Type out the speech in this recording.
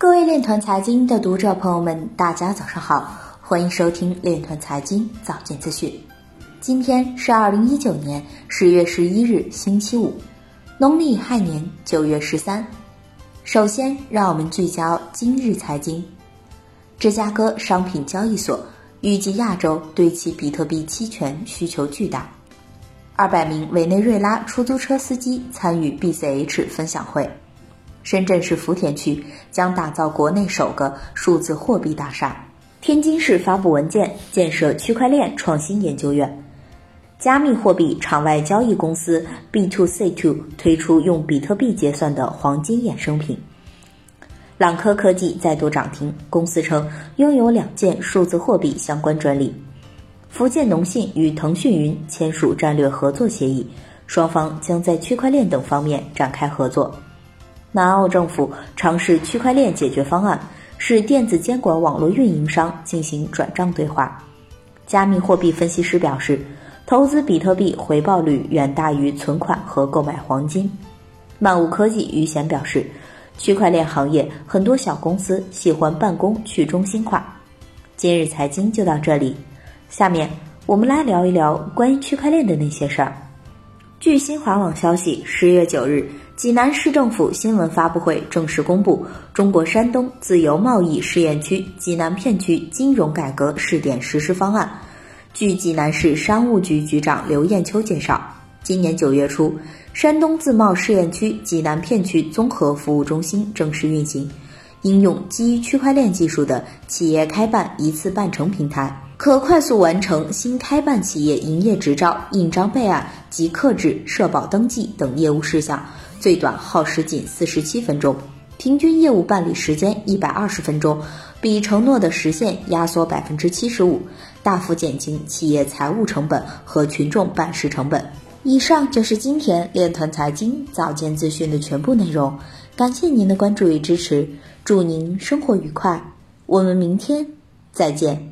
各位链团财经的读者朋友们，大家早上好，欢迎收听链团财经早间资讯。今天是二零一九年十月十一日，星期五，农历亥年九月十三。首先，让我们聚焦今日财经。芝加哥商品交易所预计亚洲对其比特币期权需求巨大。二百名委内瑞拉出租车司机参与 BCH 分享会。深圳市福田区将打造国内首个数字货币大厦。天津市发布文件，建设区块链创新研究院。加密货币场外交易公司 B2C2 推出用比特币结算的黄金衍生品。朗科科技再度涨停，公司称拥有两件数字货币相关专利。福建农信与腾讯云签署战略合作协议，双方将在区块链等方面展开合作。南澳政府尝试区块链解决方案，使电子监管网络运营商进行转账对话。加密货币分析师表示，投资比特币回报率远大于存款和购买黄金。漫物科技余贤表示，区块链行业很多小公司喜欢办公去中心化。今日财经就到这里，下面我们来聊一聊关于区块链的那些事儿。据新华网消息，十月九日。济南市政府新闻发布会正式公布中国山东自由贸易试验区济南片区金融改革试点实施方案。据济南市商务局局长刘艳秋介绍，今年九月初，山东自贸试验区济南片区综合服务中心正式运行，应用基于区块链技术的企业开办一次办成平台，可快速完成新开办企业营业执照印章备案及刻制、社保登记等业务事项。最短耗时仅四十七分钟，平均业务办理时间一百二十分钟，比承诺的时限压缩百分之七十五，大幅减轻企业财务成本和群众办事成本。以上就是今天链团财经早间资讯的全部内容，感谢您的关注与支持，祝您生活愉快，我们明天再见。